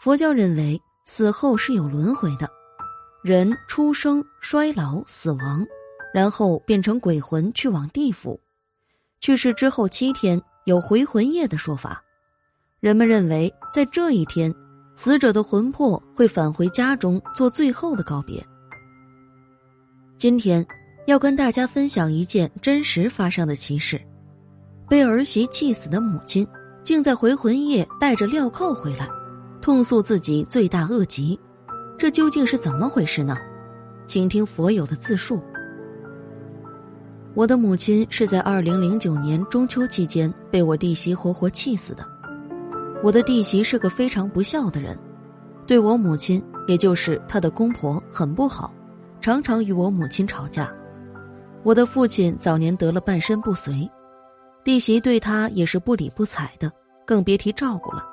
佛教认为死后是有轮回的，人出生、衰老、死亡，然后变成鬼魂去往地府，去世之后七天有回魂夜的说法。人们认为在这一天，死者的魂魄会返回家中做最后的告别。今天要跟大家分享一件真实发生的奇事：被儿媳气死的母亲，竟在回魂夜带着镣铐回来。痛诉自己罪大恶极，这究竟是怎么回事呢？请听佛友的自述。我的母亲是在二零零九年中秋期间被我弟媳活活气死的。我的弟媳是个非常不孝的人，对我母亲，也就是她的公婆很不好，常常与我母亲吵架。我的父亲早年得了半身不遂，弟媳对他也是不理不睬的，更别提照顾了。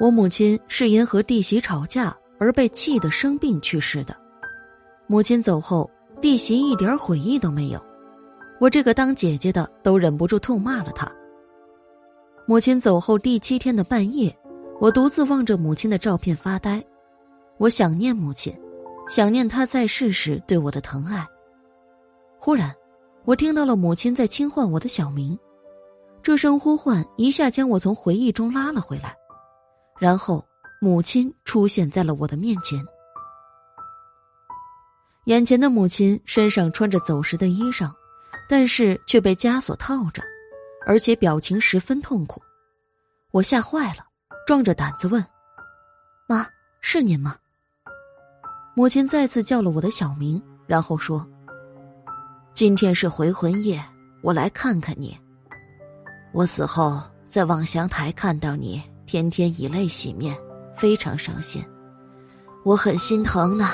我母亲是因和弟媳吵架而被气得生病去世的。母亲走后，弟媳一点悔意都没有。我这个当姐姐的都忍不住痛骂了她。母亲走后第七天的半夜，我独自望着母亲的照片发呆。我想念母亲，想念她在世时对我的疼爱。忽然，我听到了母亲在轻唤我的小名，这声呼唤一下将我从回忆中拉了回来。然后，母亲出现在了我的面前。眼前的母亲身上穿着走时的衣裳，但是却被枷锁套着，而且表情十分痛苦。我吓坏了，壮着胆子问：“妈，是您吗？”母亲再次叫了我的小名，然后说：“今天是回魂夜，我来看看你。我死后在望乡台看到你。”天天以泪洗面，非常伤心，我很心疼呢。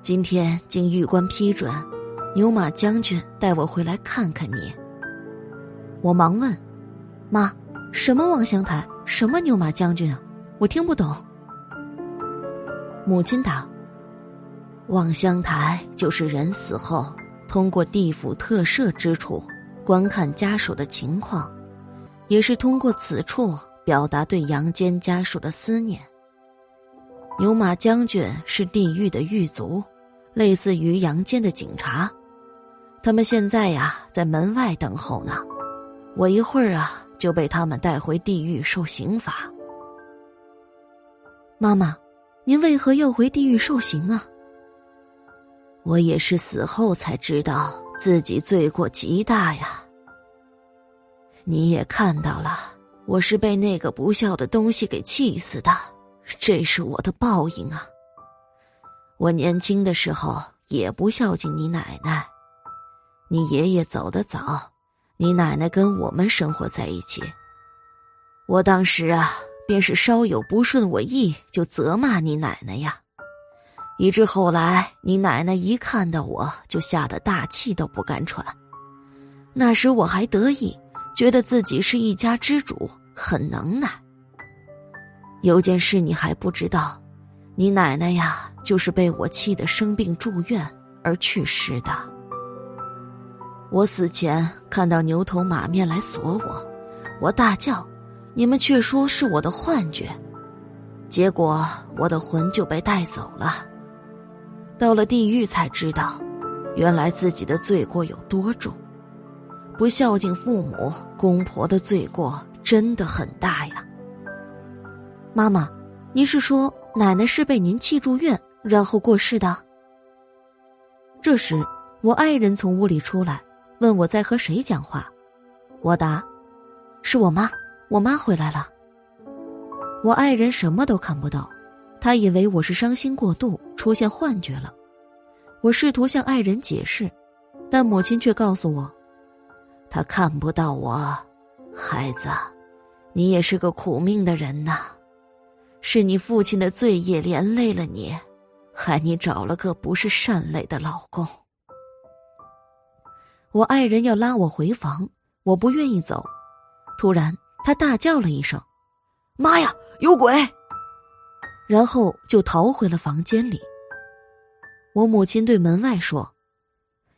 今天经玉官批准，牛马将军带我回来看看你。我忙问：“妈，什么望乡台？什么牛马将军啊？我听不懂。”母亲答：“望乡台就是人死后通过地府特赦之处观看家属的情况。”也是通过此处表达对阳间家属的思念。牛马将军是地狱的狱卒，类似于阳间的警察，他们现在呀在门外等候呢。我一会儿啊就被他们带回地狱受刑罚。妈妈，您为何要回地狱受刑啊？我也是死后才知道自己罪过极大呀。你也看到了，我是被那个不孝的东西给气死的，这是我的报应啊！我年轻的时候也不孝敬你奶奶，你爷爷走得早，你奶奶跟我们生活在一起。我当时啊，便是稍有不顺我意，就责骂你奶奶呀，以致后来你奶奶一看到我就吓得大气都不敢喘。那时我还得意。觉得自己是一家之主，很能耐。有件事你还不知道，你奶奶呀，就是被我气得生病住院而去世的。我死前看到牛头马面来锁我，我大叫，你们却说是我的幻觉，结果我的魂就被带走了。到了地狱才知道，原来自己的罪过有多重。不孝敬父母，公婆的罪过真的很大呀。妈妈，您是说奶奶是被您气住院，然后过世的？这时，我爱人从屋里出来，问我在和谁讲话。我答：“是我妈，我妈回来了。”我爱人什么都看不到，他以为我是伤心过度，出现幻觉了。我试图向爱人解释，但母亲却告诉我。他看不到我，孩子，你也是个苦命的人呐，是你父亲的罪业连累了你，害你找了个不是善类的老公。我爱人要拉我回房，我不愿意走，突然他大叫了一声：“妈呀，有鬼！”然后就逃回了房间里。我母亲对门外说：“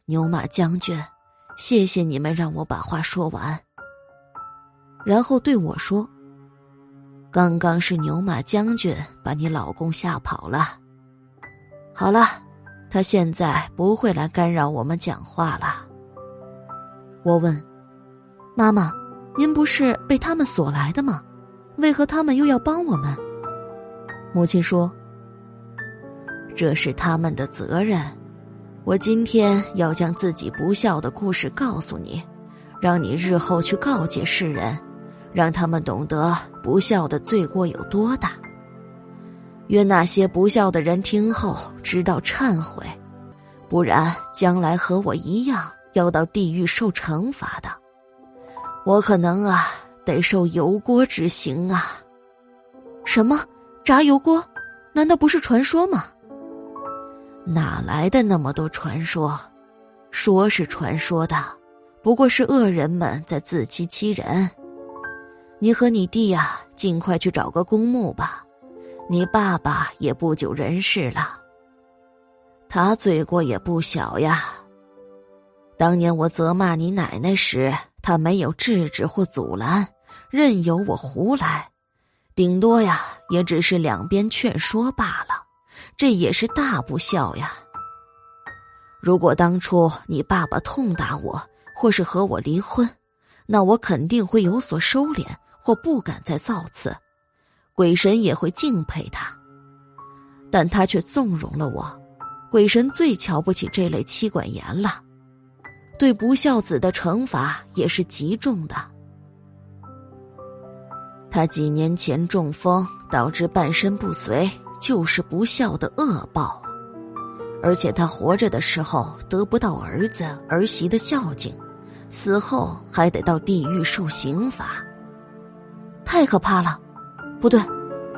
牛马将军。”谢谢你们让我把话说完，然后对我说：“刚刚是牛马将军把你老公吓跑了。好了，他现在不会来干扰我们讲话了。”我问：“妈妈，您不是被他们锁来的吗？为何他们又要帮我们？”母亲说：“这是他们的责任。”我今天要将自己不孝的故事告诉你，让你日后去告诫世人，让他们懂得不孝的罪过有多大。愿那些不孝的人听后知道忏悔，不然将来和我一样要到地狱受惩罚的。我可能啊得受油锅之刑啊！什么炸油锅？难道不是传说吗？哪来的那么多传说？说是传说的，不过是恶人们在自欺欺人。你和你弟呀，尽快去找个公墓吧。你爸爸也不久人世了，他罪过也不小呀。当年我责骂你奶奶时，他没有制止或阻拦，任由我胡来，顶多呀，也只是两边劝说罢了。这也是大不孝呀！如果当初你爸爸痛打我，或是和我离婚，那我肯定会有所收敛，或不敢再造次，鬼神也会敬佩他。但他却纵容了我，鬼神最瞧不起这类妻管严了，对不孝子的惩罚也是极重的。他几年前中风，导致半身不遂。就是不孝的恶报，而且他活着的时候得不到儿子儿媳的孝敬，死后还得到地狱受刑罚，太可怕了！不对，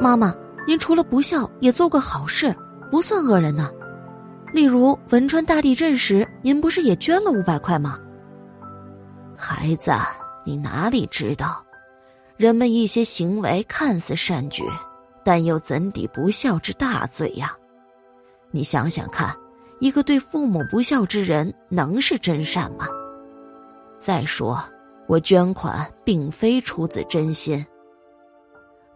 妈妈，您除了不孝，也做过好事，不算恶人呢。例如汶川大地震时，您不是也捐了五百块吗？孩子，你哪里知道，人们一些行为看似善举。但又怎抵不孝之大罪呀？你想想看，一个对父母不孝之人，能是真善吗？再说，我捐款并非出自真心。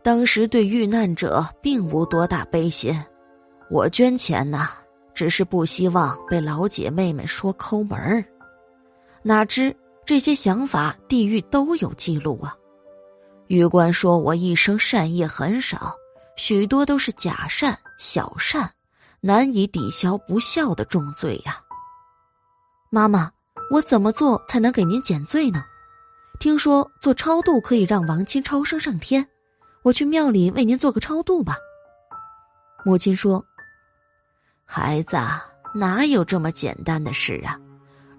当时对遇难者并无多大悲心，我捐钱呐，只是不希望被老姐妹们说抠门儿。哪知这些想法，地狱都有记录啊！玉官说我一生善业很少。许多都是假善、小善，难以抵消不孝的重罪呀。妈妈，我怎么做才能给您减罪呢？听说做超度可以让王亲超生上天，我去庙里为您做个超度吧。母亲说：“孩子，哪有这么简单的事啊？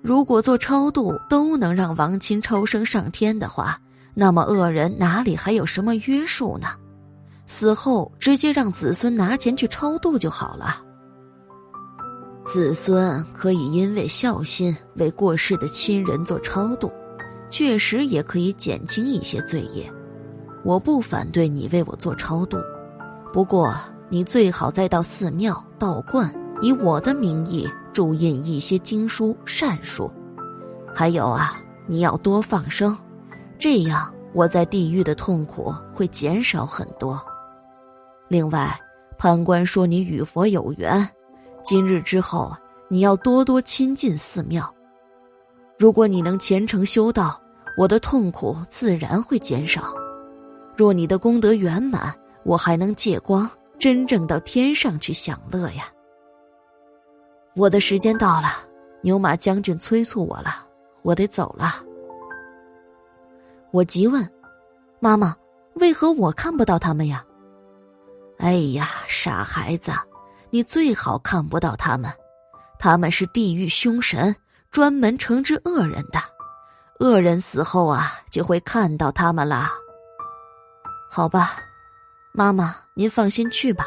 如果做超度都能让王亲超生上天的话，那么恶人哪里还有什么约束呢？”死后直接让子孙拿钱去超度就好了。子孙可以因为孝心为过世的亲人做超度，确实也可以减轻一些罪业。我不反对你为我做超度，不过你最好再到寺庙道观，以我的名义注印一些经书善书。还有啊，你要多放生，这样我在地狱的痛苦会减少很多。另外，判官说你与佛有缘，今日之后你要多多亲近寺庙。如果你能虔诚修道，我的痛苦自然会减少。若你的功德圆满，我还能借光，真正到天上去享乐呀。我的时间到了，牛马将军催促我了，我得走了。我急问：“妈妈，为何我看不到他们呀？”哎呀，傻孩子，你最好看不到他们，他们是地狱凶神，专门惩治恶人的。恶人死后啊，就会看到他们啦。好吧，妈妈，您放心去吧，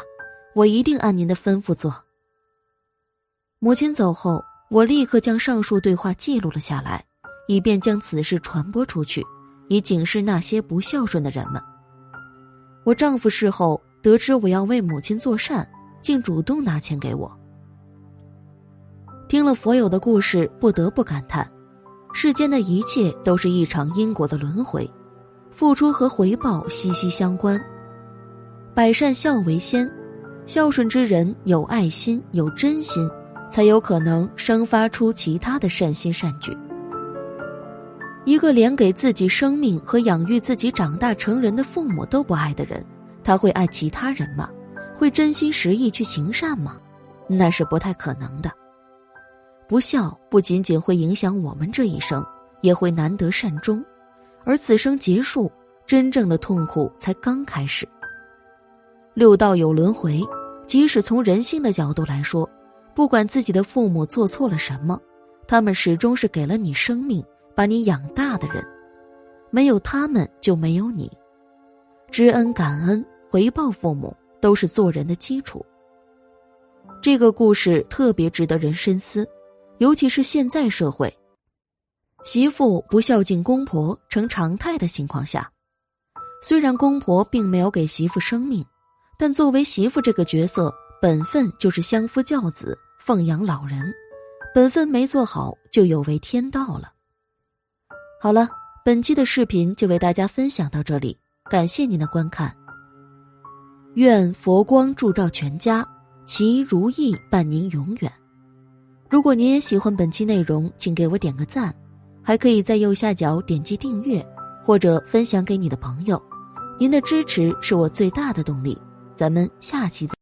我一定按您的吩咐做。母亲走后，我立刻将上述对话记录了下来，以便将此事传播出去，以警示那些不孝顺的人们。我丈夫事后得知我要为母亲做善，竟主动拿钱给我。听了佛友的故事，不得不感叹：世间的一切都是一场因果的轮回，付出和回报息息相关。百善孝为先，孝顺之人有爱心、有真心，才有可能生发出其他的善心善举。一个连给自己生命和养育自己长大成人的父母都不爱的人，他会爱其他人吗？会真心实意去行善吗？那是不太可能的。不孝不仅仅会影响我们这一生，也会难得善终，而此生结束，真正的痛苦才刚开始。六道有轮回，即使从人性的角度来说，不管自己的父母做错了什么，他们始终是给了你生命、把你养大的人，没有他们就没有你。知恩感恩、回报父母，都是做人的基础。这个故事特别值得人深思。尤其是现在社会，媳妇不孝敬公婆成常态的情况下，虽然公婆并没有给媳妇生命，但作为媳妇这个角色，本分就是相夫教子、奉养老人，本分没做好就有违天道了。好了，本期的视频就为大家分享到这里，感谢您的观看。愿佛光照照全家，其如意伴您永远。如果您也喜欢本期内容，请给我点个赞，还可以在右下角点击订阅或者分享给你的朋友。您的支持是我最大的动力。咱们下期再。